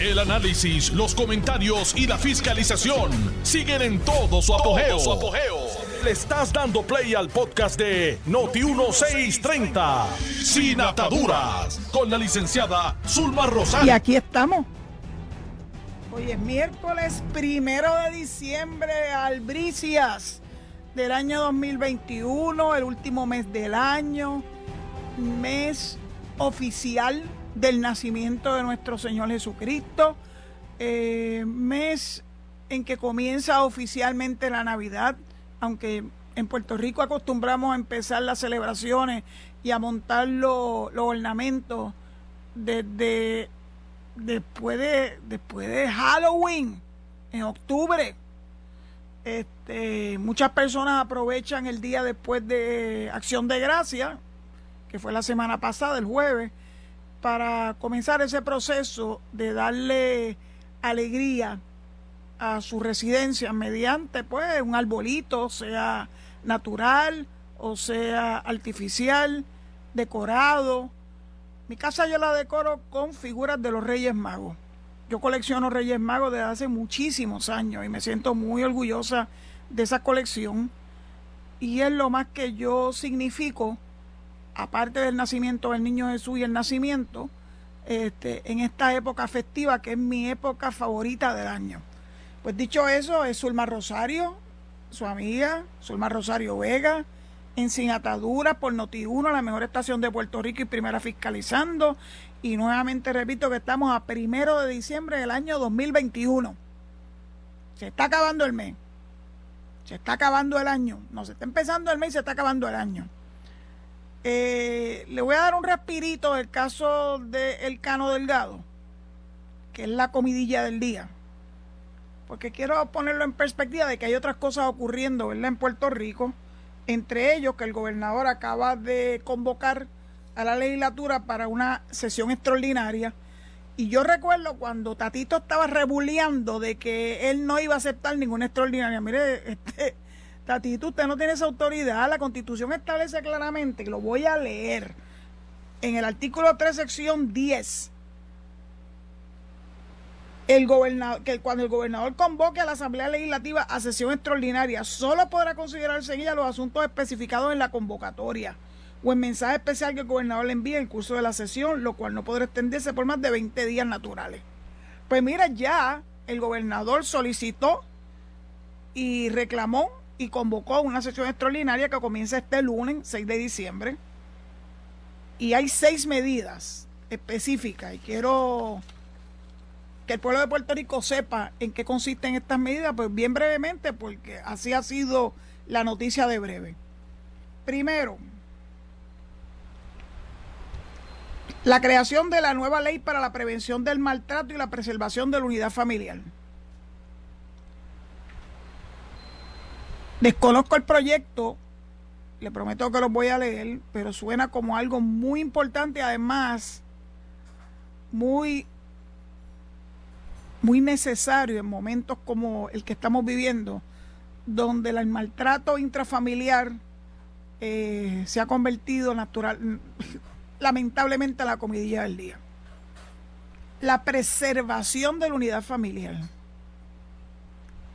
El análisis, los comentarios y la fiscalización siguen en todo su apogeo. Le estás dando play al podcast de Noti1630, Sin Ataduras, con la licenciada Zulma Rosario. Y aquí estamos. Hoy es miércoles primero de diciembre, albricias del año 2021, el último mes del año, mes oficial del nacimiento de nuestro Señor Jesucristo, eh, mes en que comienza oficialmente la Navidad, aunque en Puerto Rico acostumbramos a empezar las celebraciones y a montar los ornamentos desde después de, después de Halloween, en octubre. Este, muchas personas aprovechan el día después de Acción de Gracia, que fue la semana pasada, el jueves, para comenzar ese proceso de darle alegría a su residencia mediante pues un arbolito, sea natural o sea artificial, decorado. Mi casa yo la decoro con figuras de los Reyes Magos. Yo colecciono Reyes Magos desde hace muchísimos años y me siento muy orgullosa de esa colección. Y es lo más que yo significo aparte del nacimiento del niño Jesús y el nacimiento, este, en esta época festiva que es mi época favorita del año. Pues dicho eso, es Zulma Rosario, su amiga, Zulma Rosario Vega, en Sin Ataduras por Noti1, la mejor estación de Puerto Rico y primera fiscalizando. Y nuevamente repito que estamos a primero de diciembre del año 2021. Se está acabando el mes. Se está acabando el año. No, se está empezando el mes y se está acabando el año. Eh, le voy a dar un respirito del caso de El Cano Delgado, que es la comidilla del día. Porque quiero ponerlo en perspectiva de que hay otras cosas ocurriendo en Puerto Rico. Entre ellos que el gobernador acaba de convocar a la legislatura para una sesión extraordinaria. Y yo recuerdo cuando Tatito estaba rebuleando de que él no iba a aceptar ninguna extraordinaria. Mire, este, Tatito, usted no tiene esa autoridad. La constitución establece claramente, que lo voy a leer, en el artículo 3, sección 10, el gobernador, que cuando el gobernador convoque a la Asamblea Legislativa a sesión extraordinaria, solo podrá considerarse en ella los asuntos especificados en la convocatoria o en mensaje especial que el gobernador le envíe en curso de la sesión, lo cual no podrá extenderse por más de 20 días naturales. Pues mira, ya el gobernador solicitó y reclamó y convocó una sesión extraordinaria que comienza este lunes, 6 de diciembre. Y hay seis medidas específicas y quiero que el pueblo de Puerto Rico sepa en qué consisten estas medidas, pues bien brevemente, porque así ha sido la noticia de breve. Primero, la creación de la nueva ley para la prevención del maltrato y la preservación de la unidad familiar. Desconozco el proyecto, le prometo que lo voy a leer, pero suena como algo muy importante, además muy muy necesario en momentos como el que estamos viviendo, donde el maltrato intrafamiliar eh, se ha convertido natural, lamentablemente en la comidilla del día. La preservación de la unidad familiar.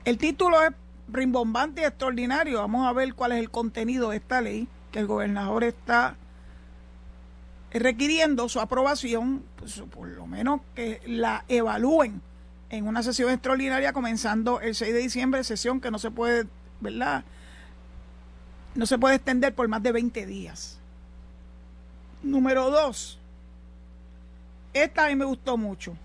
El título es rimbombante y extraordinario. Vamos a ver cuál es el contenido de esta ley que el gobernador está requiriendo su aprobación, pues, por lo menos que la evalúen en una sesión extraordinaria comenzando el 6 de diciembre, sesión que no se puede, ¿verdad? No se puede extender por más de 20 días. Número dos, esta a mí me gustó mucho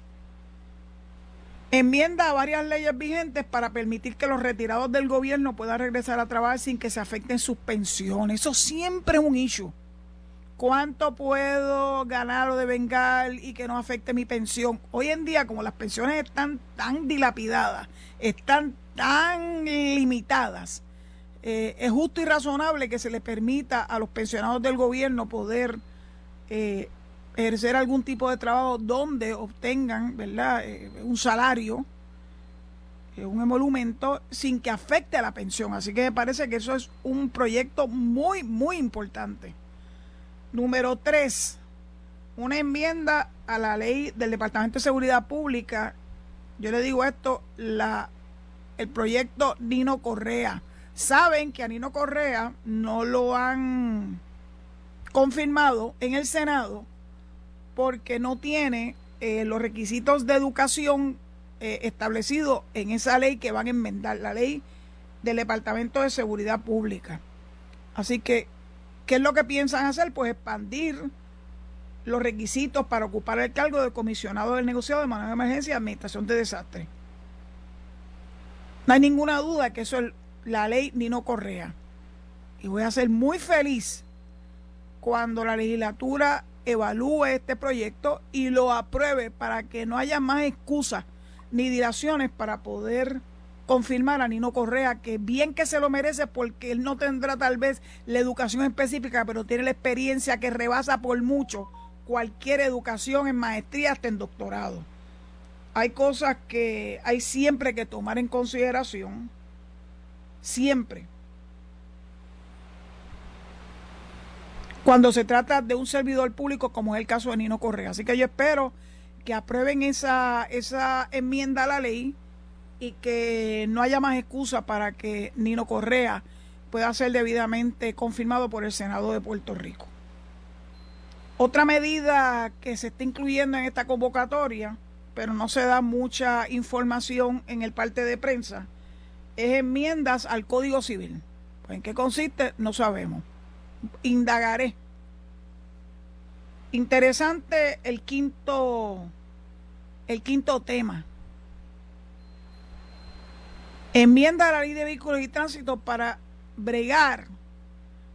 enmienda a varias leyes vigentes para permitir que los retirados del gobierno puedan regresar a trabajar sin que se afecten sus pensiones. Eso siempre es un issue. ¿Cuánto puedo ganar o devengar y que no afecte mi pensión? Hoy en día, como las pensiones están tan dilapidadas, están tan limitadas, eh, es justo y razonable que se le permita a los pensionados del gobierno poder eh, ejercer algún tipo de trabajo donde obtengan ¿verdad? Eh, un salario, eh, un emolumento, sin que afecte a la pensión. Así que me parece que eso es un proyecto muy, muy importante. Número tres, una enmienda a la ley del Departamento de Seguridad Pública. Yo le digo esto, la, el proyecto Nino Correa. Saben que a Nino Correa no lo han confirmado en el Senado porque no tiene eh, los requisitos de educación eh, establecidos en esa ley que van a enmendar, la ley del Departamento de Seguridad Pública. Así que, ¿qué es lo que piensan hacer? Pues expandir los requisitos para ocupar el cargo de comisionado del negociado de manejo de emergencia y administración de desastre. No hay ninguna duda que eso es la ley Nino Correa. Y voy a ser muy feliz cuando la legislatura evalúe este proyecto y lo apruebe para que no haya más excusas ni dilaciones para poder confirmar a Nino Correa que bien que se lo merece porque él no tendrá tal vez la educación específica, pero tiene la experiencia que rebasa por mucho cualquier educación en maestría hasta en doctorado. Hay cosas que hay siempre que tomar en consideración, siempre. Cuando se trata de un servidor público como es el caso de Nino Correa. Así que yo espero que aprueben esa, esa enmienda a la ley y que no haya más excusa para que Nino Correa pueda ser debidamente confirmado por el Senado de Puerto Rico. Otra medida que se está incluyendo en esta convocatoria, pero no se da mucha información en el parte de prensa, es enmiendas al Código Civil. Pues, ¿En qué consiste? No sabemos. Indagaré. Interesante el quinto, el quinto tema. Enmienda a la ley de vehículos y tránsito para bregar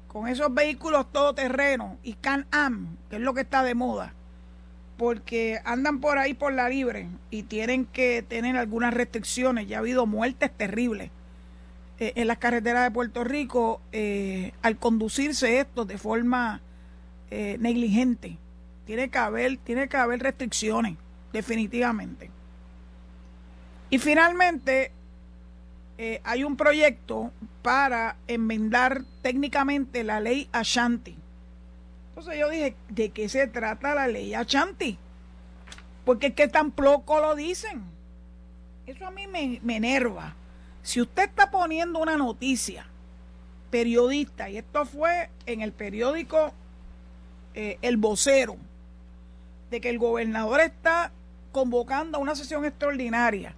con esos vehículos todoterrenos y Can-Am, que es lo que está de moda, porque andan por ahí por la libre y tienen que tener algunas restricciones. Ya ha habido muertes terribles eh, en las carreteras de Puerto Rico eh, al conducirse esto de forma eh, negligente. Tiene que haber, tiene que haber restricciones, definitivamente. Y finalmente, hay un proyecto para enmendar técnicamente la ley Ashanti. Entonces yo dije, ¿de qué se trata la ley Ashanti? Porque es que tan poco lo dicen. Eso a mí me, enerva. Si usted está poniendo una noticia, periodista, y esto fue en el periódico eh, El Vocero, de que el gobernador está convocando una sesión extraordinaria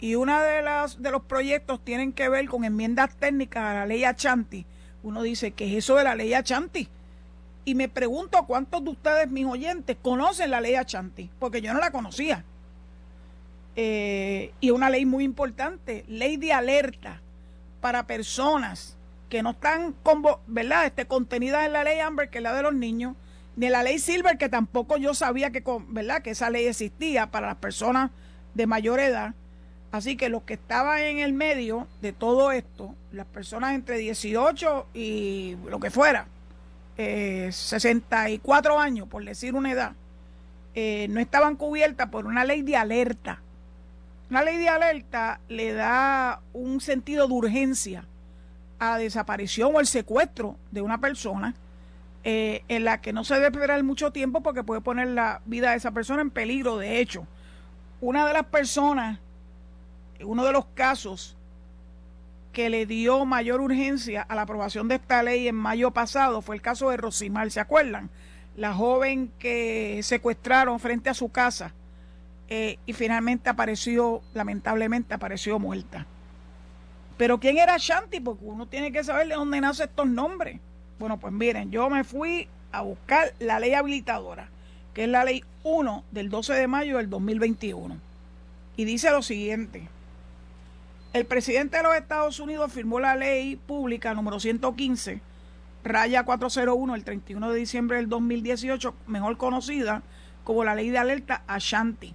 y uno de, las, de los proyectos tienen que ver con enmiendas técnicas a la ley Achanti. Uno dice, ¿qué es eso de la ley Achanti? Y me pregunto cuántos de ustedes, mis oyentes, conocen la ley Achanti, porque yo no la conocía. Eh, y una ley muy importante, ley de alerta para personas que no están ¿verdad? Este, contenidas en la ley Amber, que es la de los niños, ni en la ley Silver, que tampoco yo sabía que, ¿verdad? que esa ley existía para las personas de mayor edad. Así que los que estaban en el medio de todo esto, las personas entre 18 y lo que fuera, 64 eh, años, por decir una edad, eh, no estaban cubiertas por una ley de alerta. Una ley de alerta le da un sentido de urgencia a la desaparición o el secuestro de una persona eh, en la que no se debe esperar mucho tiempo porque puede poner la vida de esa persona en peligro. De hecho, una de las personas uno de los casos que le dio mayor urgencia a la aprobación de esta ley en mayo pasado fue el caso de Rosimar, ¿se acuerdan? La joven que secuestraron frente a su casa eh, y finalmente apareció, lamentablemente apareció muerta. Pero ¿quién era Shanti? Porque uno tiene que saber de dónde nacen estos nombres. Bueno, pues miren, yo me fui a buscar la ley habilitadora, que es la ley 1 del 12 de mayo del 2021. Y dice lo siguiente. El presidente de los Estados Unidos firmó la ley pública número 115, raya 401, el 31 de diciembre del 2018, mejor conocida como la ley de alerta Ashanti.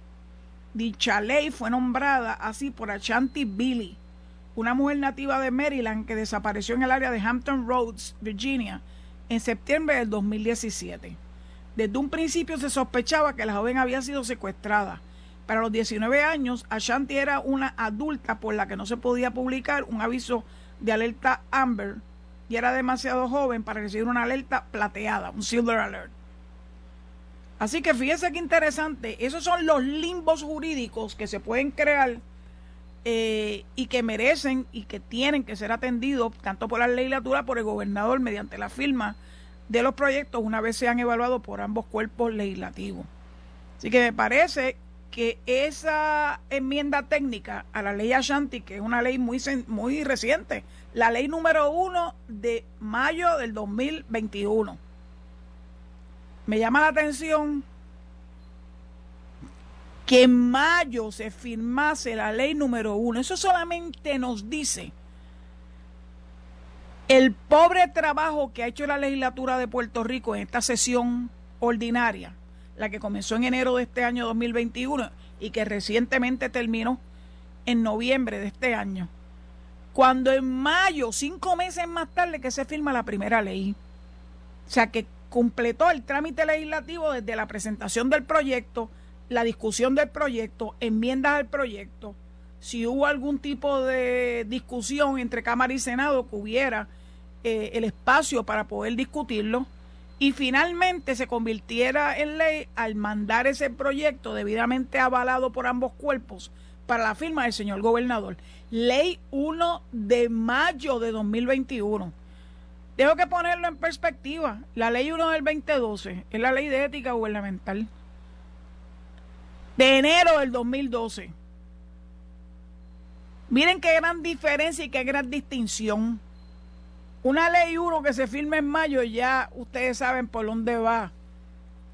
Dicha ley fue nombrada así por Ashanti Billy, una mujer nativa de Maryland que desapareció en el área de Hampton Roads, Virginia, en septiembre del 2017. Desde un principio se sospechaba que la joven había sido secuestrada para los 19 años, Ashanti era una adulta por la que no se podía publicar un aviso de alerta Amber y era demasiado joven para recibir una alerta plateada, un Silver Alert. Así que fíjense qué interesante, esos son los limbos jurídicos que se pueden crear eh, y que merecen y que tienen que ser atendidos tanto por la legislatura, por el gobernador mediante la firma de los proyectos una vez sean evaluados por ambos cuerpos legislativos. Así que me parece que esa enmienda técnica a la ley Ashanti, que es una ley muy, muy reciente, la ley número uno de mayo del 2021, me llama la atención que en mayo se firmase la ley número uno. Eso solamente nos dice el pobre trabajo que ha hecho la legislatura de Puerto Rico en esta sesión ordinaria, la que comenzó en enero de este año 2021 y que recientemente terminó en noviembre de este año. Cuando en mayo, cinco meses más tarde, que se firma la primera ley. O sea que completó el trámite legislativo desde la presentación del proyecto, la discusión del proyecto, enmiendas al proyecto, si hubo algún tipo de discusión entre Cámara y Senado que hubiera eh, el espacio para poder discutirlo y finalmente se convirtiera en ley al mandar ese proyecto debidamente avalado por ambos cuerpos para la firma del señor gobernador. Ley 1 de mayo de 2021. Tengo que ponerlo en perspectiva. La ley 1 del 2012 es la ley de ética gubernamental. De enero del 2012. Miren qué gran diferencia y qué gran distinción. Una ley 1 que se firme en mayo, ya ustedes saben por dónde va.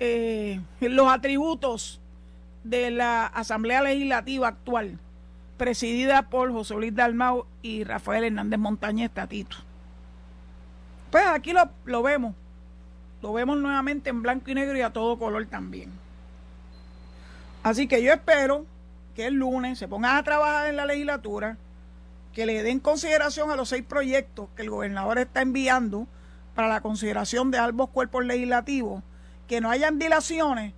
Eh, los atributos de la Asamblea Legislativa actual, presidida por José Luis Dalmau y Rafael Hernández Montañez Tatito. Pues aquí lo, vemos. Lo vemos nuevamente en blanco y negro y a todo color también. Así que yo espero que el lunes se pongan a trabajar en la legislatura, que le den consideración a los seis proyectos que el gobernador está enviando para la consideración de ambos cuerpos legislativos, que no hayan dilaciones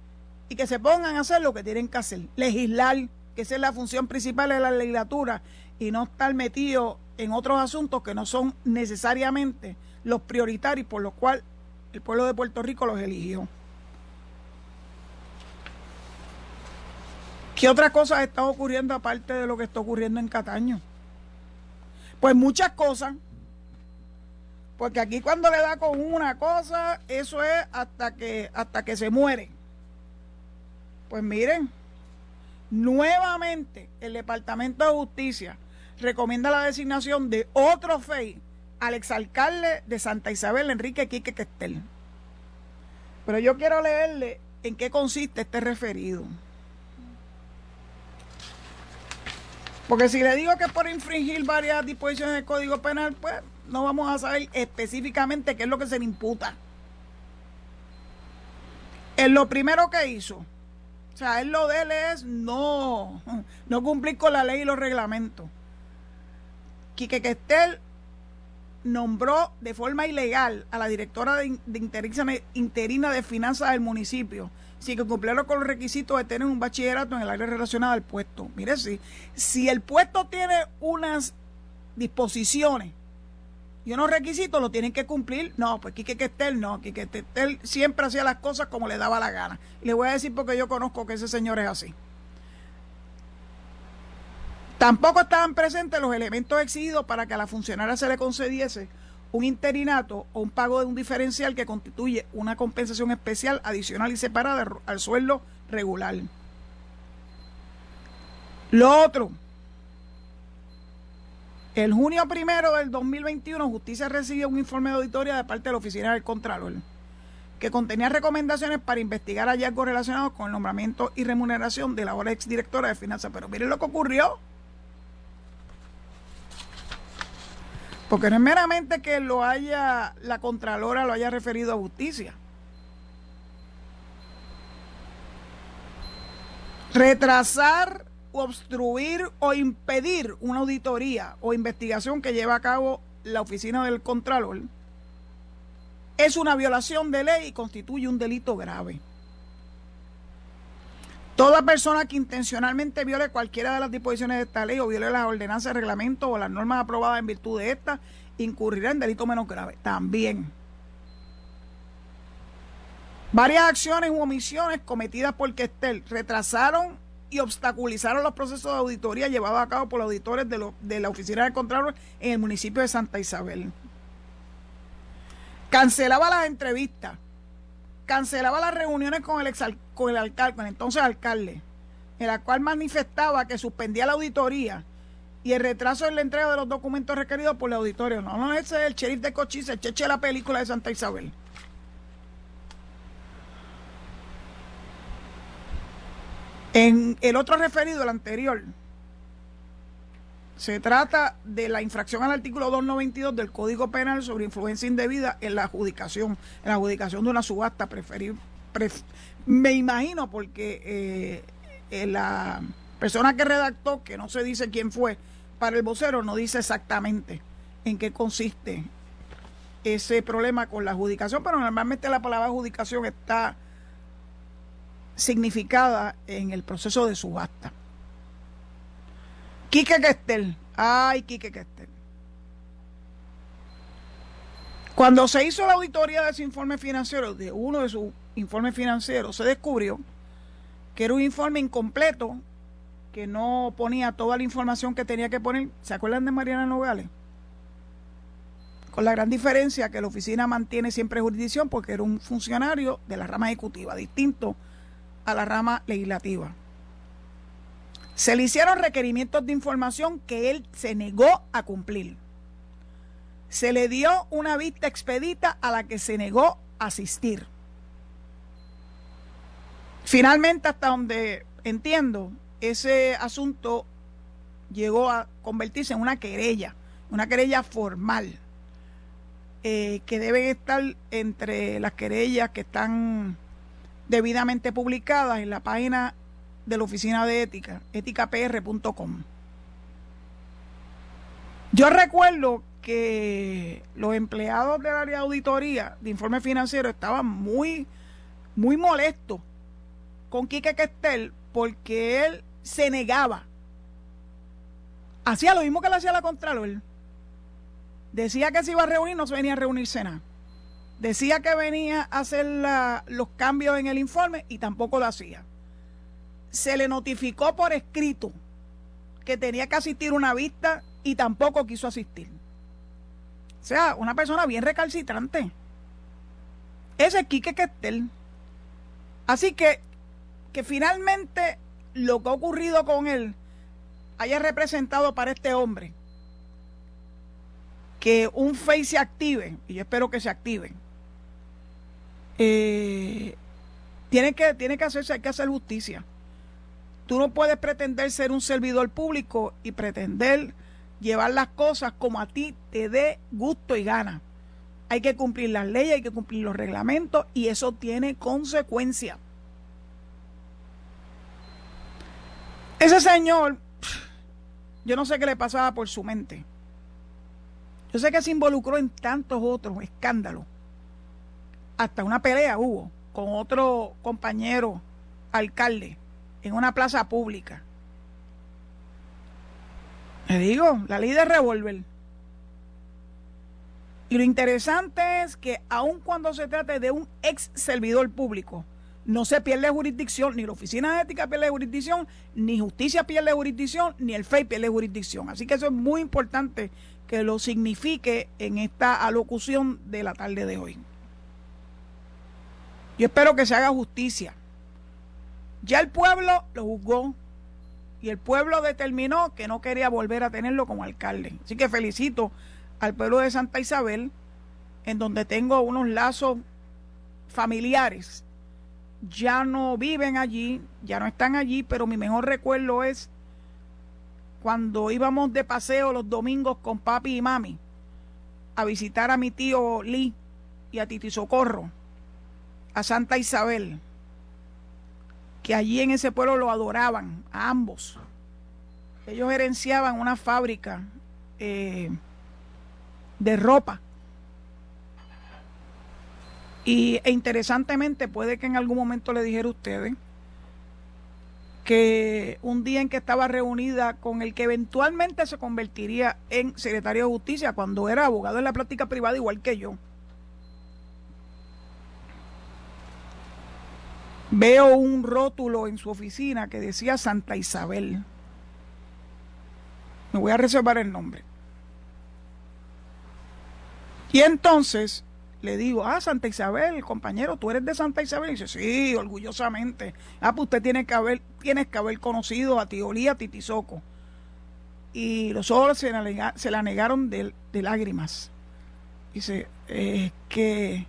y que se pongan a hacer lo que tienen que hacer, legislar, que esa es la función principal de la legislatura, y no estar metido en otros asuntos que no son necesariamente los prioritarios por los cuales el pueblo de Puerto Rico los eligió. ¿Qué otras cosas están ocurriendo aparte de lo que está ocurriendo en Cataño? Pues muchas cosas. Porque aquí cuando le da con una cosa, eso es hasta que, hasta que se muere. Pues miren, nuevamente el Departamento de Justicia recomienda la designación de otro FEI al exalcalde de Santa Isabel, Enrique Quique Questel. Pero yo quiero leerle en qué consiste este referido. Porque si le digo que por infringir varias disposiciones del Código Penal, pues no vamos a saber específicamente qué es lo que se le imputa. En lo primero que hizo, o sea, él lo de él es no, no cumplir con la ley y los reglamentos. Quique Questel nombró de forma ilegal a la directora de, interina de finanzas del municipio, sin que cumpliera con los requisitos de tener un bachillerato en el área relacionada al puesto. Mire, si, si el puesto tiene unas disposiciones y unos requisitos, lo tienen que cumplir. No, pues Quique Questel no, Quique Questel siempre hacía las cosas como le daba la gana. Le voy a decir porque yo conozco que ese señor es así. Tampoco estaban presentes los elementos exigidos para que a la funcionaria se le concediese un interinato o un pago de un diferencial que constituye una compensación especial adicional y separada al sueldo regular. Lo otro, el junio primero del 2021, Justicia recibió un informe de auditoría de parte de la Oficina del Contralor que contenía recomendaciones para investigar hallazgos relacionados con el nombramiento y remuneración de la ahora exdirectora de finanzas. Pero miren lo que ocurrió. Porque no es meramente que lo haya, la Contralora lo haya referido a justicia. Retrasar, obstruir o impedir una auditoría o investigación que lleva a cabo la oficina del Contralor es una violación de ley y constituye un delito grave. Toda persona que intencionalmente viole cualquiera de las disposiciones de esta ley o viole las ordenanzas, reglamentos o las normas aprobadas en virtud de esta, incurrirá en delito menos grave. También. Varias acciones u omisiones cometidas por Questel retrasaron y obstaculizaron los procesos de auditoría llevados a cabo por los auditores de, de la Oficina de Contralor en el municipio de Santa Isabel. Cancelaba las entrevistas, cancelaba las reuniones con el, con el alcalde, con el entonces alcalde, en la cual manifestaba que suspendía la auditoría y el retraso en la entrega de los documentos requeridos por el auditorio. No, no, ese es el sheriff de Cochise, el cheche de la película de Santa Isabel. En el otro referido, el anterior, se trata de la infracción al artículo 292 del Código Penal sobre influencia indebida en la adjudicación, en la adjudicación de una subasta preferir, me imagino porque eh, la persona que redactó, que no se dice quién fue, para el vocero no dice exactamente en qué consiste ese problema con la adjudicación, pero normalmente la palabra adjudicación está significada en el proceso de subasta. Quique Questel, ay Quique Questel. Cuando se hizo la auditoría de ese informe financiero, de uno de sus informes financieros, se descubrió que era un informe incompleto, que no ponía toda la información que tenía que poner. ¿Se acuerdan de Mariana Nogales? Con la gran diferencia que la oficina mantiene siempre jurisdicción porque era un funcionario de la rama ejecutiva, distinto a la rama legislativa. Se le hicieron requerimientos de información que él se negó a cumplir. Se le dio una vista expedita a la que se negó a asistir. Finalmente, hasta donde entiendo, ese asunto llegó a convertirse en una querella, una querella formal, eh, que debe estar entre las querellas que están debidamente publicadas en la página de la Oficina de Ética, éticapr.com. Yo recuerdo que los empleados del área de auditoría de informe financiero estaban muy, muy molestos con Quique Questel porque él se negaba. Hacía lo mismo que le hacía la Contralor. Decía que se iba a reunir, no se venía a reunirse nada. Decía que venía a hacer los cambios en el informe y tampoco lo hacía. Se le notificó por escrito que tenía que asistir una vista y tampoco quiso asistir. O sea, una persona bien recalcitrante. Ese es Quique Questel. Así que, que finalmente lo que ha ocurrido con él haya representado para este hombre que un face se active, y yo espero que se active, eh, tiene, que, tiene que hacerse, hay que hacer justicia. Tú no puedes pretender ser un servidor público y pretender llevar las cosas como a ti te dé gusto y gana. Hay que cumplir las leyes, hay que cumplir los reglamentos y eso tiene consecuencias. Ese señor, yo no sé qué le pasaba por su mente. Yo sé que se involucró en tantos otros escándalos. Hasta una pelea hubo con otro compañero alcalde en una plaza pública. Le digo, la ley de revólver. Y lo interesante es que aun cuando se trate de un ex servidor público, no se pierde jurisdicción, ni la Oficina de Ética pierde jurisdicción, ni Justicia pierde jurisdicción, ni el FEI pierde jurisdicción. Así que eso es muy importante que lo signifique en esta alocución de la tarde de hoy. Yo espero que se haga justicia. Ya el pueblo lo juzgó y el pueblo determinó que no quería volver a tenerlo como alcalde. Así que felicito al pueblo de Santa Isabel, en donde tengo unos lazos familiares ya no viven allí, ya no están allí, pero mi mejor recuerdo es cuando íbamos de paseo los domingos con papi y mami a visitar a mi tío Lee y a Titi Socorro, a Santa Isabel, que allí en ese pueblo lo adoraban, a ambos. Ellos gerenciaban una fábrica eh, de ropa y, e interesantemente, puede que en algún momento le dijera a ustedes que un día en que estaba reunida con el que eventualmente se convertiría en secretario de justicia cuando era abogado en la práctica privada igual que yo. Veo un rótulo en su oficina que decía Santa Isabel. Me voy a reservar el nombre. Y entonces le digo, ah, Santa Isabel, compañero, tú eres de Santa Isabel. Y dice, sí, orgullosamente. Ah, pues usted tiene que haber, tienes que haber conocido a Tiolía Titizoco. Y los ojos se la, negaron de, de lágrimas. Dice, es que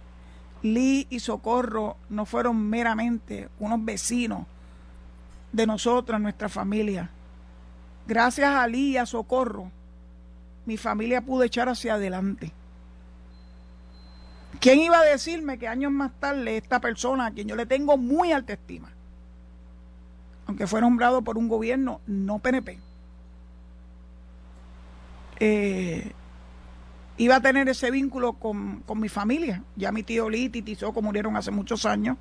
Lee y Socorro no fueron meramente unos vecinos de nosotros, nuestra familia. Gracias a Lee y a Socorro, mi familia pudo echar hacia adelante. ¿Quién iba a decirme que años más tarde esta persona, a quien yo le tengo muy alta estima, aunque fue nombrado por un gobierno no PNP, eh, iba a tener ese vínculo con, mi familia. Ya mi tío Liti y Tizoco murieron hace muchos años,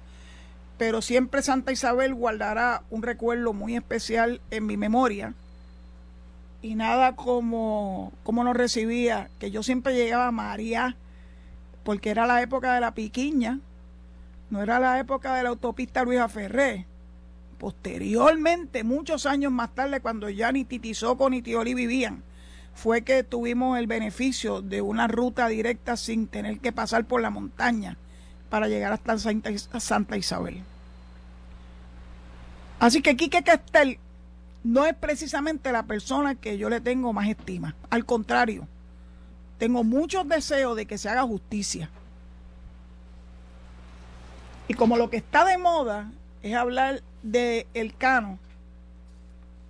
pero siempre Santa Isabel guardará un recuerdo muy especial en mi memoria. Y nada como, como nos recibía, que yo siempre llegaba a María, porque era la época de la piquiña, no era la época de la autopista Luisa Ferré. Posteriormente, muchos años más tarde, cuando ya ni Titizoco ni Tioli vivían, fue que tuvimos el beneficio de una ruta directa sin tener que pasar por la montaña para llegar hasta Santa Isabel. Así que Quique Castel no es precisamente la persona que yo le tengo más estima. Al contrario, tengo muchos deseos de que se haga justicia. Y como lo que está de moda es hablar de el cano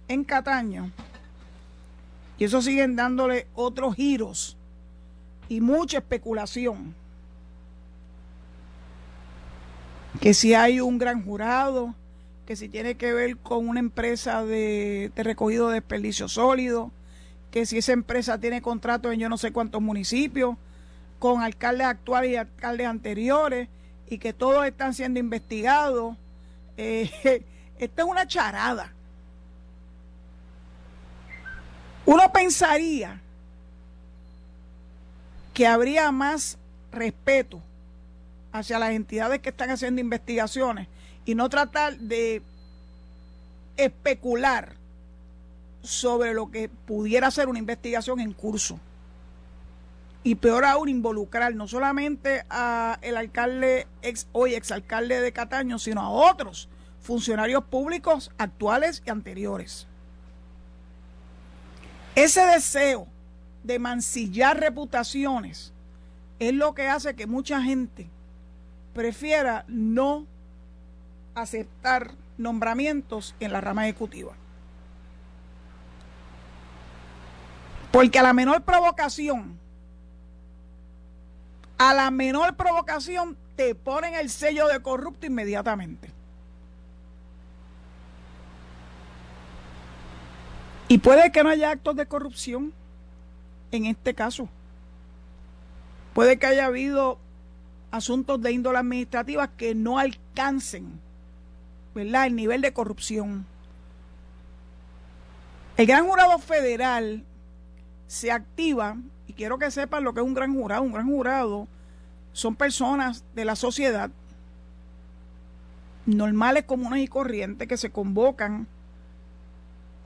en Cataño, y eso siguen dándole otros giros y mucha especulación. Que si hay un gran jurado, que si tiene que ver con una empresa de, recogido de desperdicio sólido, que si esa empresa tiene contrato en yo no sé cuántos municipios, con alcaldes actuales y alcaldes anteriores, y que todos están siendo investigados. Eh, esta es una charada. Uno pensaría que habría más respeto hacia las entidades que están haciendo investigaciones y no tratar de especular sobre lo que pudiera ser una investigación en curso. Y peor aún, involucrar no solamente a el alcalde, ex, hoy exalcalde de Cataño, sino a otros funcionarios públicos actuales y anteriores. Ese deseo de mancillar reputaciones es lo que hace que mucha gente prefiera no aceptar nombramientos en la rama ejecutiva. Porque a la menor provocación, a la menor provocación te ponen el sello de corrupto inmediatamente. Y puede que no haya actos de corrupción en este caso. Puede que haya habido asuntos de índole administrativa que no alcancen ¿verdad? el nivel de corrupción. El gran jurado federal se activa, y quiero que sepan lo que es un gran jurado. Un gran jurado son personas de la sociedad normales, comunes y corrientes que se convocan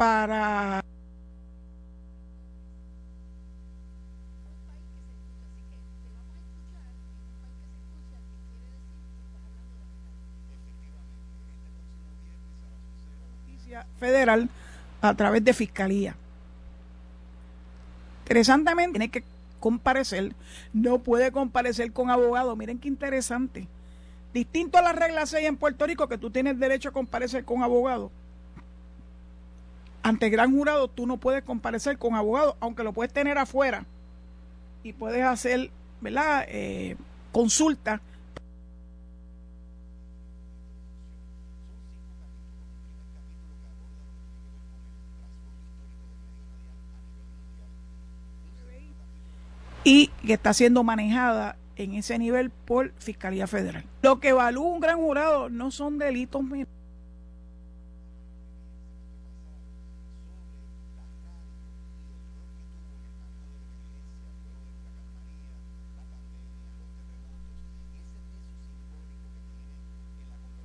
para federal a través de fiscalía. Interesantemente, tiene que comparecer, no puede comparecer con abogado. Miren qué interesante. Distinto a las reglas 6 en Puerto Rico, que tú tienes derecho a comparecer con abogado ante gran jurado tú no puedes comparecer con abogado, aunque lo puedes tener afuera y puedes hacer, ¿verdad? Eh, consulta. y que está siendo manejada en ese nivel por Fiscalía Federal. Lo que evalúa un gran jurado no son delitos menores.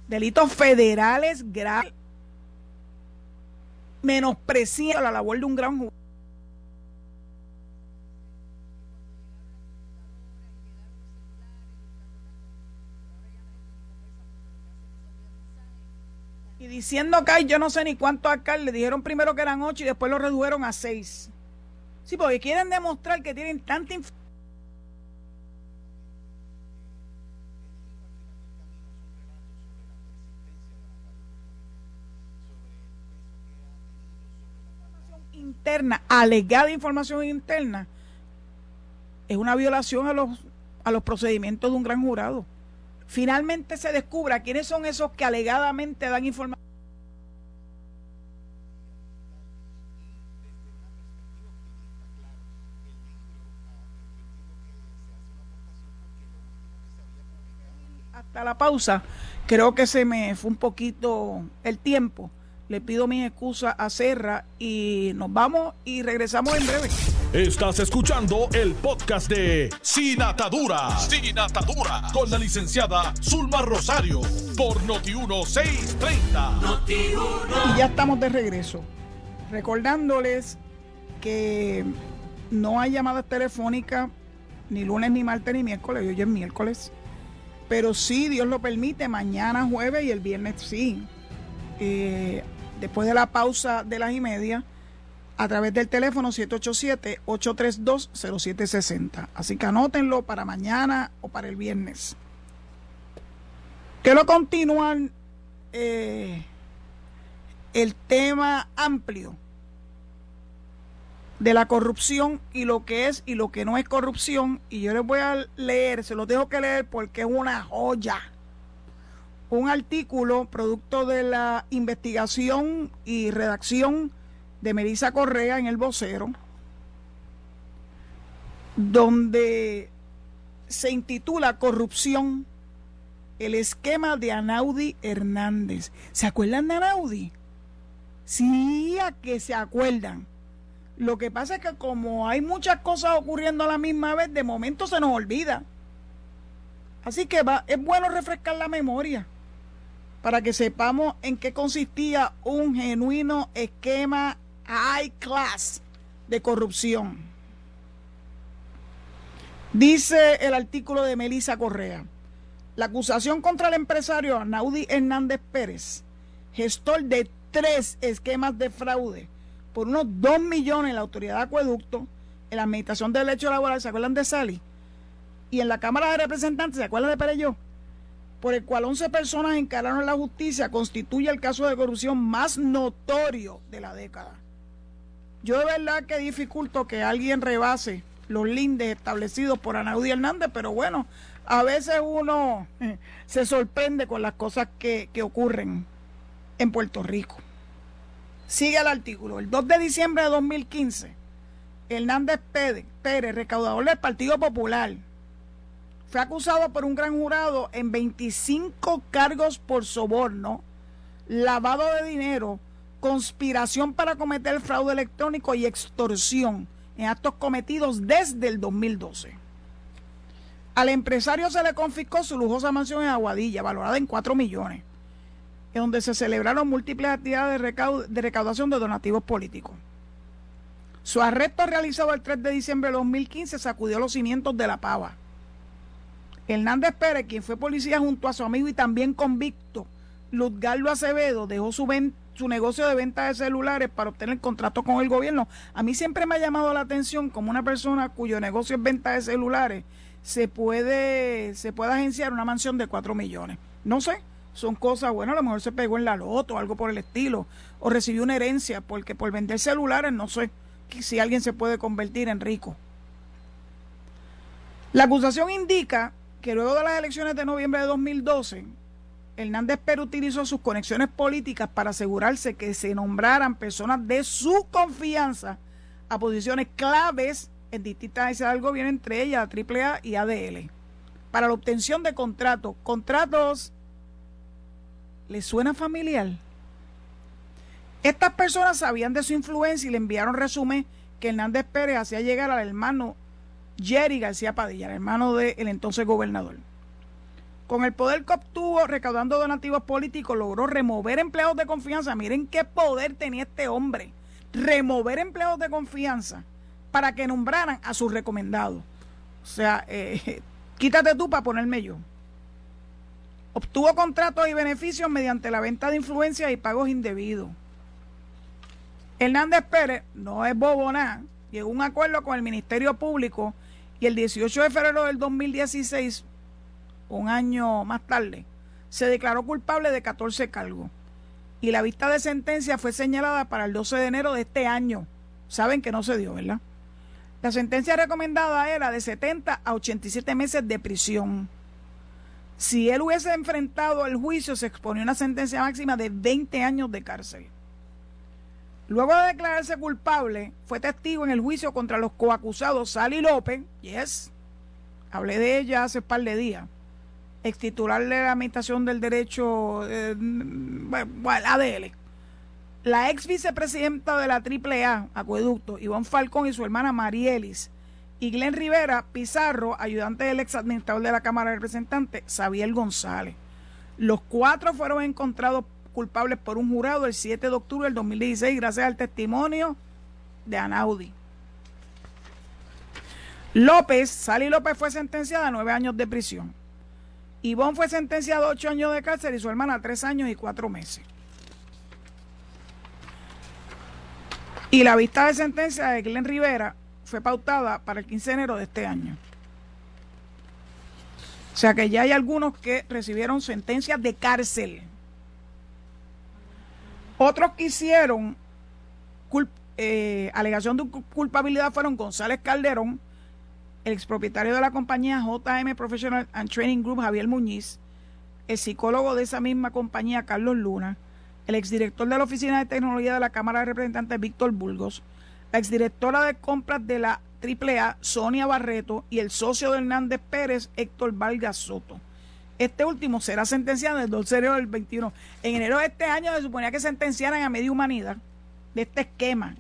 Delitos federales graves, menospreciando la labor de un gran juez. Y diciendo hay yo no sé ni cuántos alcaldes, dijeron primero que eran ocho y después lo redujeron a seis. Sí, porque quieren demostrar que tienen tanta información alegada información interna, es una violación a los, a los procedimientos de un gran jurado. Finalmente se descubra quiénes son esos que alegadamente dan información. Hasta la pausa, creo que se me fue un poquito el tiempo le pido mi excusa a Serra y nos vamos y regresamos en breve. Estás escuchando el podcast de Sin Atadura. Sin Atadura. Con la licenciada Zulma Rosario. Por Noti1630. Y ya estamos de regreso. Recordándoles que no hay llamadas telefónicas ni lunes, ni martes, ni miércoles. Hoy es miércoles. Pero sí, Dios lo permite, mañana jueves y el viernes sí. Eh, después de la pausa de las y media a través del teléfono 787-832-0760. Así que anótenlo para mañana o para el viernes. Quiero continuar eh, el tema amplio de la corrupción y lo que es y lo que no es corrupción. Y yo les voy a leer, se los dejo que leer porque es una joya un artículo producto de la investigación y redacción de Melissa Correa en el vocero, donde se intitula Corrupción, el esquema de Anaudi Hernández. ¿Se acuerdan de Anaudi? Sí, a que se acuerdan. Lo que pasa es que como hay muchas cosas ocurriendo a la misma vez, de momento se nos olvida. Así que va, es bueno refrescar la memoria para que sepamos en qué consistía un genuino esquema high class de corrupción. Dice el artículo de Melisa Correa, la acusación contra el empresario Naudi Hernández Pérez, gestor de tres esquemas de fraude por unos 2 millones en la autoridad de acueducto, en la administración del derecho laboral, ¿se acuerdan de Sally? Y en la Cámara de Representantes, ¿se acuerdan de Pereyó? Por el cual 11 personas encararon la justicia, constituye el caso de corrupción más notorio de la década. Yo de verdad que dificulto que alguien rebase los lindes establecidos por Anaudí Hernández, pero bueno, a veces uno eh, se sorprende con las cosas que, que ocurren en Puerto Rico. Sigue el artículo. El 2 de diciembre de 2015, Hernández Pérez, Pérez recaudador del Partido Popular, fue acusado por un gran jurado en 25 cargos por soborno, lavado de dinero, conspiración para cometer fraude electrónico y extorsión en actos cometidos desde el 2012. Al empresario se le confiscó su lujosa mansión en Aguadilla, valorada en 4 millones, en donde se celebraron múltiples actividades de, recaudación de donativos políticos. Su arresto realizado el 3 de diciembre de 2015 sacudió los cimientos de la pava Hernández Pérez, quien fue policía junto a su amigo y también convicto, Luzgardo Acevedo, dejó su, su negocio de venta de celulares para obtener contrato con el gobierno. A mí siempre me ha llamado la atención como una persona cuyo negocio es venta de celulares se puede, se puede agenciar una mansión de 4 millones. No sé, son cosas, bueno, a lo mejor se pegó en la loto o algo por el estilo, o recibió una herencia, porque por vender celulares no sé si alguien se puede convertir en rico. La acusación indica que luego de las elecciones de noviembre de 2012, Hernández Pérez utilizó sus conexiones políticas para asegurarse que se nombraran personas de su confianza a posiciones claves en distintas agencias del gobierno, entre ellas AAA y ADL, para la obtención de contratos. Contratos, ¿les suena familiar? Estas personas sabían de su influencia y le enviaron resumen que Hernández Pérez hacía llegar al hermano Jerry García Padilla, el hermano del entonces gobernador. Con el poder que obtuvo recaudando donativos políticos, logró remover empleados de confianza. Miren qué poder tenía este hombre. Remover empleados de confianza para que nombraran a sus recomendados. O sea, eh, quítate tú para ponerme yo. Obtuvo contratos y beneficios mediante la venta de influencia y pagos indebidos. Hernández Pérez no es bobo nada. Llegó a un acuerdo con el Ministerio Público y el 18 de febrero del 2016 un año más tarde, se declaró culpable de 14 cargos. Y la vista de sentencia fue señalada para el 12 de enero de este año. Saben que no se dio, ¿verdad? La sentencia recomendada era de 70 a 87 meses de prisión. Si él hubiese enfrentado el juicio, se exponía una sentencia máxima de 20 años de cárcel. Luego de declararse culpable, fue testigo en el juicio contra los coacusados Sally López, yes, hablé de ella hace par de días, ex titular de la Administración del Derecho, eh, bueno, ADL. La ex vicepresidenta de la AAA, Acueducto, Iván Falcón y su hermana Marielis. Y Glenn Rivera Pizarro, ayudante del ex administrador de la Cámara de Representantes, Xavier González. Los cuatro fueron encontrados culpables por un jurado el 7 de octubre del 2016 gracias al testimonio de Anaudi. López, Sally López fue sentenciada a nueve años de prisión. Ivonne fue sentenciado a ocho años de cárcel y su hermana a tres años y cuatro meses. Y la vista de sentencia de Glenn Rivera fue pautada para el 15 de enero de este año. O sea que ya hay algunos que recibieron sentencias de cárcel. Otros que hicieron eh, alegación de culpabilidad fueron González Calderón, el expropietario de la compañía JM Professional and Training Group, Javier Muñiz, el psicólogo de esa misma compañía, Carlos Luna, el exdirector de la Oficina de Tecnología de la Cámara de Representantes, Víctor Burgos, la exdirectora de compras de la AAA, Sonia Barreto, y el socio de Hernández Pérez, Héctor Vargas Soto. Este último será sentenciado en el 12 de enero del 21. En enero de este año se suponía que sentenciaran a media humanidad de este esquema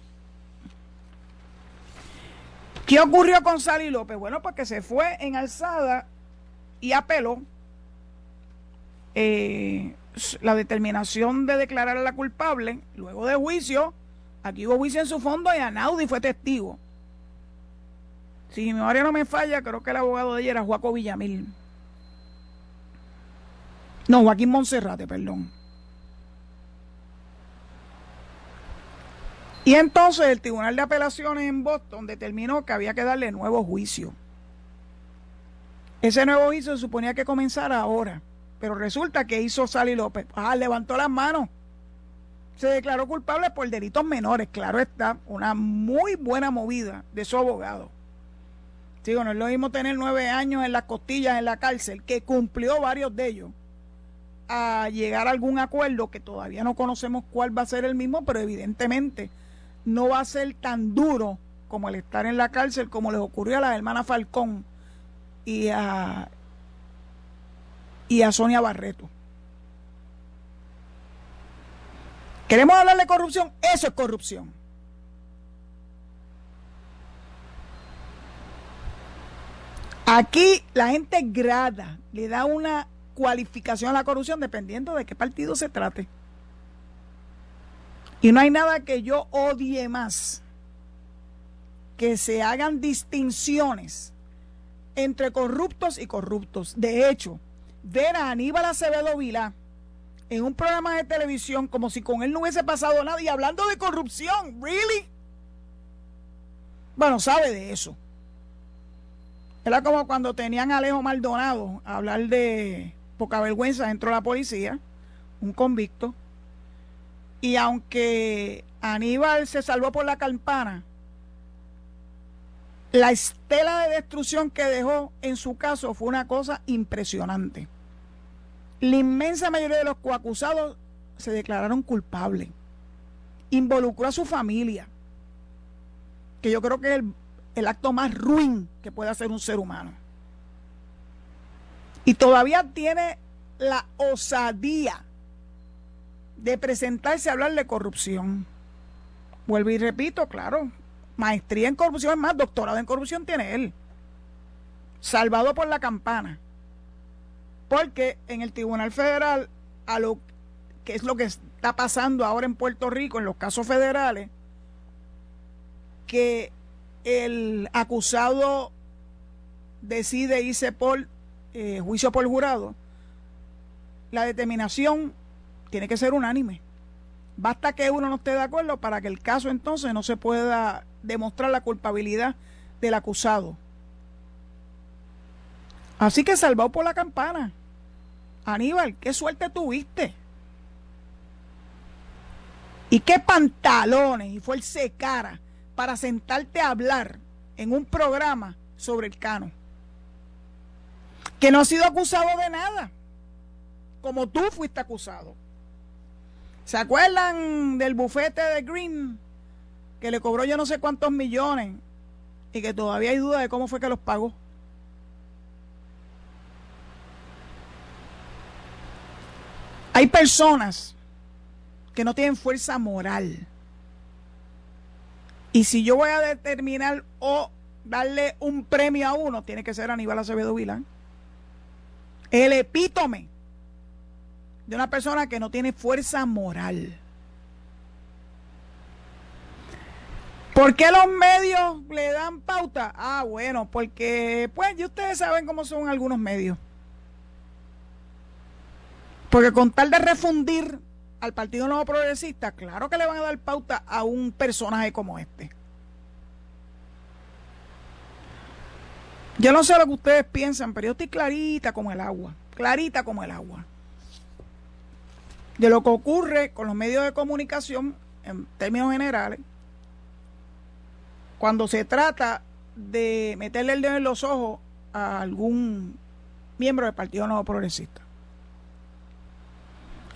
¿Qué ocurrió con Sally López? Bueno, porque se fue en alzada y apeló eh, la determinación de declarar a la culpable. Luego de juicio, aquí hubo juicio en su fondo y Anaudi fue testigo. Si mi memoria no me falla, creo que el abogado de ella era Joaco Villamil. No, Joaquín Monserrate, perdón. Y entonces el Tribunal de Apelaciones en Boston determinó que había que darle nuevo juicio. Ese nuevo juicio se suponía que comenzara ahora, pero resulta que hizo Sally López. Ah, levantó las manos. Se declaró culpable por delitos menores, claro está, una muy buena movida de su abogado. Digo, no lo mismo tener nueve años en las costillas en la cárcel, que cumplió varios de ellos, a llegar a algún acuerdo que todavía no conocemos cuál va a ser el mismo, pero evidentemente no va a ser tan duro como el estar en la cárcel, como les ocurrió a la hermana Falcón y a, y a Sonia Barreto. ¿Queremos hablar de corrupción? Eso es corrupción. Aquí la gente grada, le da una cualificación a la corrupción dependiendo de qué partido se trate. Y no hay nada que yo odie más que se hagan distinciones entre corruptos y corruptos. De hecho, ver a Aníbal Acevedo Vila en un programa de televisión como si con él no hubiese pasado nada y hablando de corrupción, ¿really? Bueno, sabe de eso. Era como cuando tenían a Alejo Maldonado a hablar de poca vergüenza dentro de la policía, un convicto y aunque Aníbal se salvó por la campana, la estela de destrucción que dejó en su caso fue una cosa impresionante. La inmensa mayoría de los coacusados se declararon culpables. Involucró a su familia, que yo creo que es el, el acto más ruin que puede hacer un ser humano. Y todavía tiene la osadía de presentarse a hablar de corrupción. Vuelvo y repito, claro, maestría en corrupción es más, doctorado en corrupción tiene él. Salvado por la campana. Porque en el Tribunal Federal, a lo que es lo que está pasando ahora en Puerto Rico en los casos federales, que el acusado decide irse por eh, juicio por jurado, la determinación tiene que ser unánime. Basta que uno no esté de acuerdo para que el caso entonces no se pueda demostrar la culpabilidad del acusado. Así que salvado por la campana. Aníbal, qué suerte tuviste. Y qué pantalones y fuerza de cara para sentarte a hablar en un programa sobre el cano. Que no ha sido acusado de nada. Como tú fuiste acusado. ¿Se acuerdan del bufete de Green? Que le cobró yo no sé cuántos millones y que todavía hay duda de cómo fue que los pagó. Hay personas que no tienen fuerza moral. Y si yo voy a determinar o darle un premio a uno, tiene que ser Aníbal Acevedo Vilán. El epítome de una persona que no tiene fuerza moral. ¿Por qué los medios le dan pauta? Ah, bueno, porque pues ya ustedes saben cómo son algunos medios. Porque con tal de refundir al Partido Nuevo Progresista, claro que le van a dar pauta a un personaje como este. Yo no sé lo que ustedes piensan, pero yo estoy clarita como el agua, clarita como el agua. De lo que ocurre con los medios de comunicación en términos generales cuando se trata de meterle el dedo en los ojos a algún miembro del Partido Nuevo Progresista.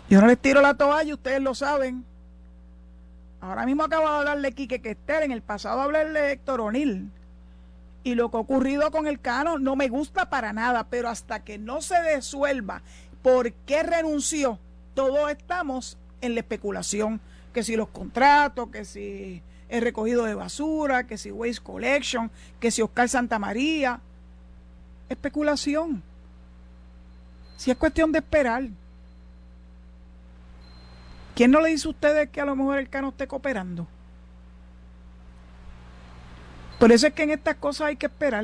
Yo no les tiro la toalla, ustedes lo saben. Ahora mismo acabo de hablar de Quique Quester, en el pasado hablé de Héctor O'Neill. Y lo que ha ocurrido con el Cano no me gusta para nada, pero hasta que no se desuelva por qué renunció, todos estamos en la especulación, que si los contratos, que si el recogido de basura, que si Waste Collection, que si Oscar Santa María. Especulación. Si es cuestión de esperar. ¿Quién no le dice a ustedes que a lo mejor el cano esté cooperando? Por eso es que en estas cosas hay que esperar.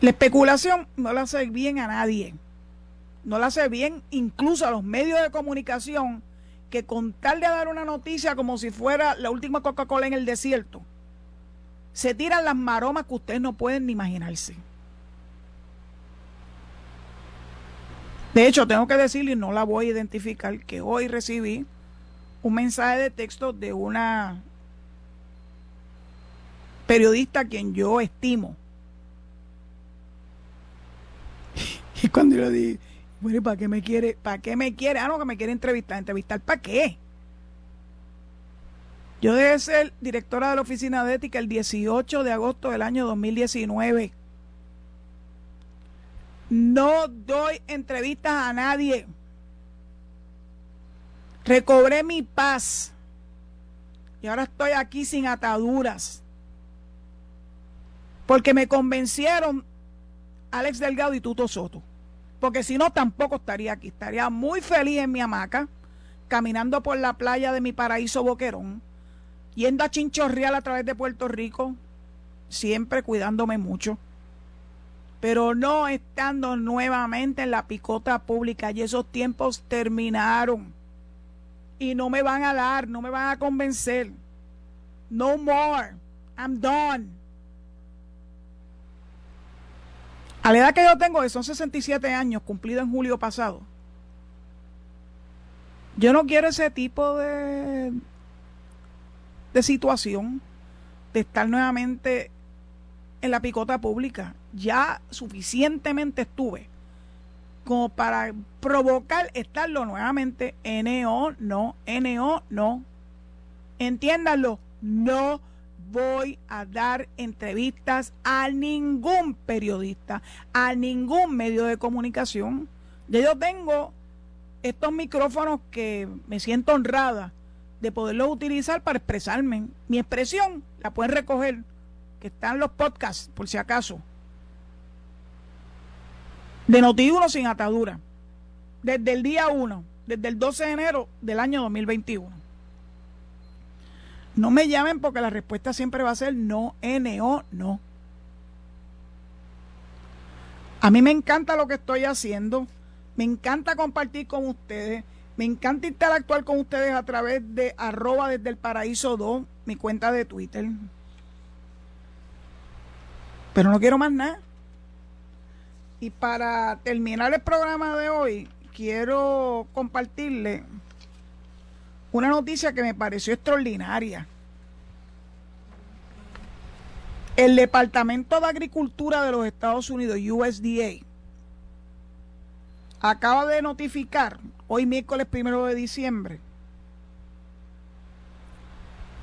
La especulación no le hace bien a nadie. No le hace bien incluso a los medios de comunicación que con tal de dar una noticia como si fuera la última Coca-Cola en el desierto, se tiran las maromas que ustedes no pueden ni imaginarse. De hecho, tengo que decirle, y no la voy a identificar, que hoy recibí un mensaje de texto de una periodista a quien yo estimo. Y cuando yo le dije, bueno, ¿y para qué me quiere? ¿Para qué me quiere? Ah, no, que me quiere entrevistar. ¿Entrevistar para qué? Yo debe ser directora de la Oficina de Ética el 18 de agosto del año 2019. No doy entrevistas a nadie. Recobré mi paz. Y ahora estoy aquí sin ataduras. Porque me convencieron Alex Delgado y Tuto Soto porque si no tampoco estaría aquí. Estaría muy feliz en mi hamaca, caminando por la playa de mi paraíso Boquerón, yendo a Chinchorreal a través de Puerto Rico, siempre cuidándome mucho, pero no estando nuevamente en la picota pública y esos tiempos terminaron y no me van a dar, no me van a convencer. No more. I'm done. A la edad que yo tengo, que son 67 años, cumplido en julio pasado, yo no quiero ese tipo de, de situación de estar nuevamente en la picota pública. Ya suficientemente estuve como para provocar estarlo nuevamente. NO, no, NO, no. Entiéndanlo, no voy a dar entrevistas a ningún periodista, a ningún medio de comunicación. yo tengo estos micrófonos que me siento honrada de poderlos utilizar para expresarme. Mi expresión la pueden recoger, que están los podcasts, por si acaso. de Noti1 sin atadura. Desde el día 1, desde el 12 de enero del año 2021. No me llamen porque la respuesta siempre va a ser no, NO, no. A mí me encanta lo que estoy haciendo. Me encanta compartir con ustedes. Me encanta interactuar con ustedes a través de arroba desde el paraíso 2, mi cuenta de Twitter. Pero no quiero más nada. Y para terminar el programa de hoy, quiero compartirle una noticia que me pareció extraordinaria. El Departamento de Agricultura de los Estados Unidos, USDA, acaba de notificar, hoy miércoles primero de diciembre,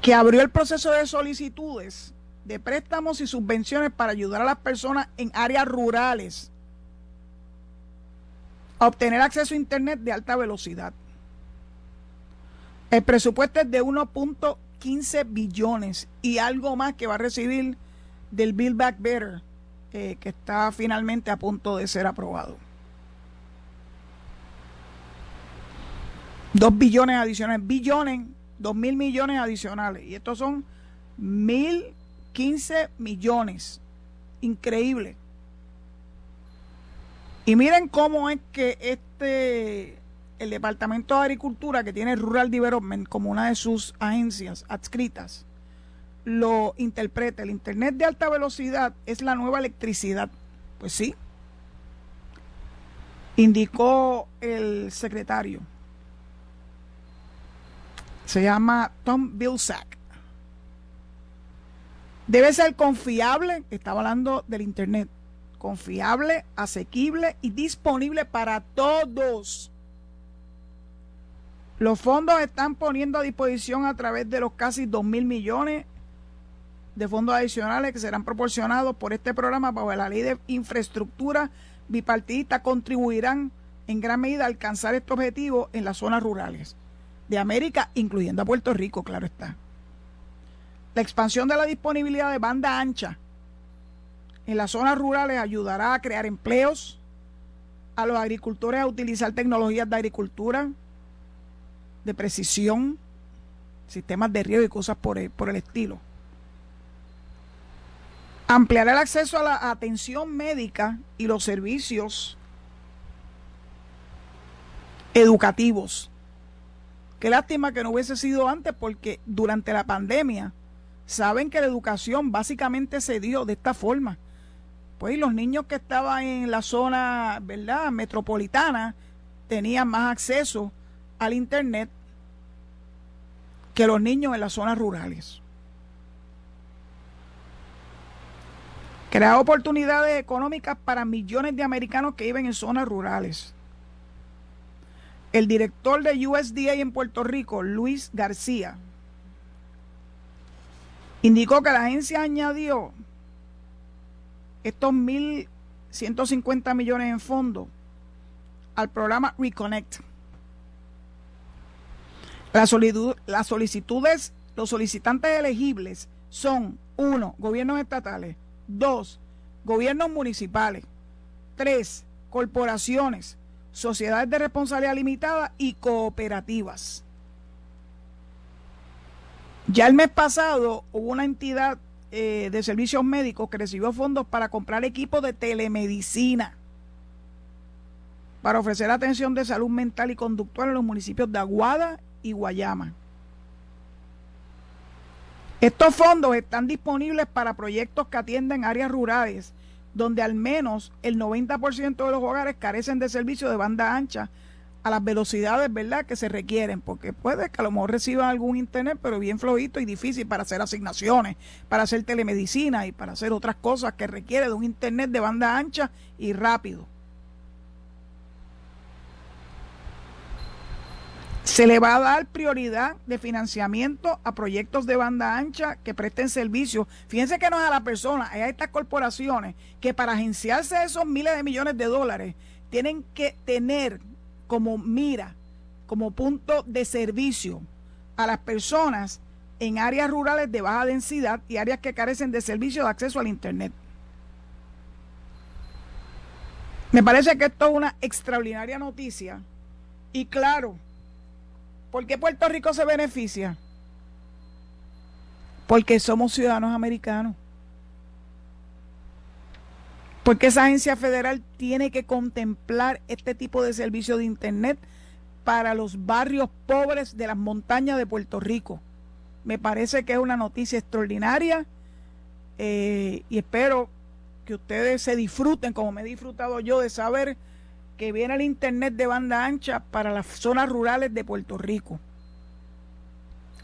que abrió el proceso de solicitudes de préstamos y subvenciones para ayudar a las personas en áreas rurales a obtener acceso a Internet de alta velocidad. El presupuesto es de 1.15 billones y algo más que va a recibir del Build Back Better, que está finalmente a punto de ser aprobado. Dos billones adicionales, billones, dos mil millones adicionales. Y estos son mil quince millones. Increíble. Y miren cómo es que este, el Departamento de Agricultura, que tiene Rural Development como una de sus agencias adscritas, lo interpreta. El Internet de alta velocidad es la nueva electricidad. Pues sí, indicó el secretario se llama Tom Vilsack. Debe ser confiable, estaba hablando del Internet, confiable, asequible y disponible para todos. Los fondos están poniendo a disposición a través de los casi 2 mil millones de fondos adicionales que serán proporcionados por este programa bajo la ley de infraestructura bipartidista contribuirán en gran medida a alcanzar este objetivo en las zonas rurales de América, incluyendo a Puerto Rico, claro está. La expansión de la disponibilidad de banda ancha en las zonas rurales ayudará a crear empleos, a los agricultores a utilizar tecnologías de agricultura, de precisión, sistemas de riego y cosas por el, por el estilo. Ampliar el acceso a la atención médica y los servicios educativos Qué lástima que no hubiese sido antes porque durante la pandemia saben que la educación básicamente se dio de esta forma. Pues los niños que estaban en la zona, ¿verdad?, metropolitana tenían más acceso al internet que los niños en las zonas rurales. Crea oportunidades económicas para millones de americanos que viven en zonas rurales. El director de USDA en Puerto Rico, Luis García, indicó que la agencia añadió estos 1.150 millones en fondos al programa Reconnect. Las, solicitudes, los solicitantes elegibles son, uno, gobiernos estatales, dos, gobiernos municipales, tres, corporaciones, sociedades de responsabilidad limitada y cooperativas. Ya el mes pasado hubo una entidad eh, de servicios médicos que recibió fondos para comprar equipos de telemedicina para ofrecer atención de salud mental y conductual en los municipios de Aguada y Guayama. Estos fondos están disponibles para proyectos que atienden áreas rurales donde al menos el 90% de los hogares carecen de servicio de banda ancha a las velocidades, ¿verdad?, que se requieren, porque puede que a lo mejor reciban algún internet, pero bien flojito y difícil para hacer asignaciones, para hacer telemedicina y para hacer otras cosas que requiere de un internet de banda ancha y rápido. Se le va a dar prioridad de financiamiento a proyectos de banda ancha que presten servicios. Fíjense que no es a la persona, es a estas corporaciones que para agenciarse esos miles de millones de dólares tienen que tener como mira, como punto de servicio a las personas en áreas rurales de baja densidad y áreas que carecen de servicio de acceso al Internet. Me parece que esto es una extraordinaria noticia. Y claro, ¿por qué Puerto Rico se beneficia? Porque somos ciudadanos americanos. Porque esa agencia federal tiene que contemplar este tipo de servicio de Internet para los barrios pobres de las montañas de Puerto Rico. Me parece que es una noticia extraordinaria eh, y espero que ustedes se disfruten, como me he disfrutado yo, de saber que viene el Internet de banda ancha para las zonas rurales de Puerto Rico.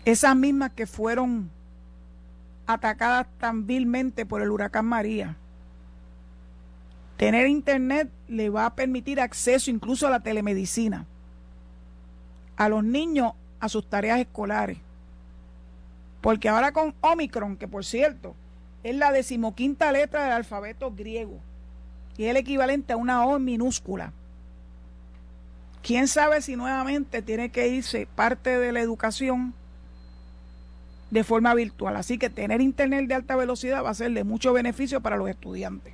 Esas mismas que fueron atacadas tan vilmente por el huracán María. Tener Internet le va a permitir acceso incluso a la telemedicina, a los niños a sus tareas escolares. Porque ahora con Omicron, que por cierto, es la decimoquinta letra del alfabeto griego y es el equivalente a una O minúscula. ¿Quién sabe si nuevamente tiene que irse parte de la educación de forma virtual? Así que tener internet de alta velocidad va a ser de mucho beneficio para los estudiantes.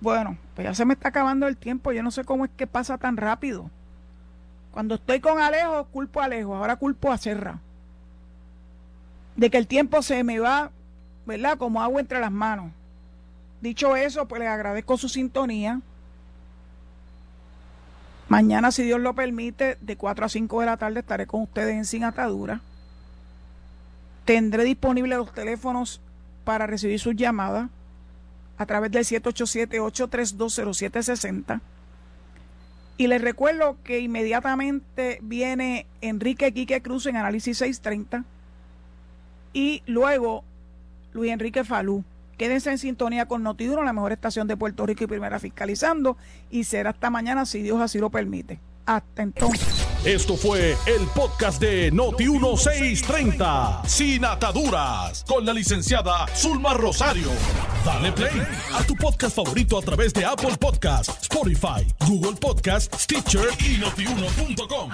Bueno, pues ya se me está acabando el tiempo. Yo no sé cómo es que pasa tan rápido. Cuando estoy con Alejo, culpo a Alejo. Ahora culpo a Serra. De que el tiempo se me va ¿verdad? Como agua entre las manos. Dicho eso, pues les agradezco su sintonía. Mañana, si Dios lo permite, de 4 a 5 de la tarde estaré con ustedes en Sin Atadura. Tendré disponibles los teléfonos para recibir sus llamadas a través del 787-8320760. Y les recuerdo que inmediatamente viene Enrique Quique Cruz en Análisis 630. Y luego Luis Enrique Falú. Quédense en sintonía con Notiuno, la mejor estación de Puerto Rico y primera fiscalizando. Y será hasta mañana si Dios así lo permite. Hasta entonces. Esto fue el podcast de Noti1630, sin ataduras, con la licenciada Zulma Rosario. Dale play a tu podcast favorito a través de Apple Podcasts, Spotify, Google Podcasts, Stitcher y notiuno.com.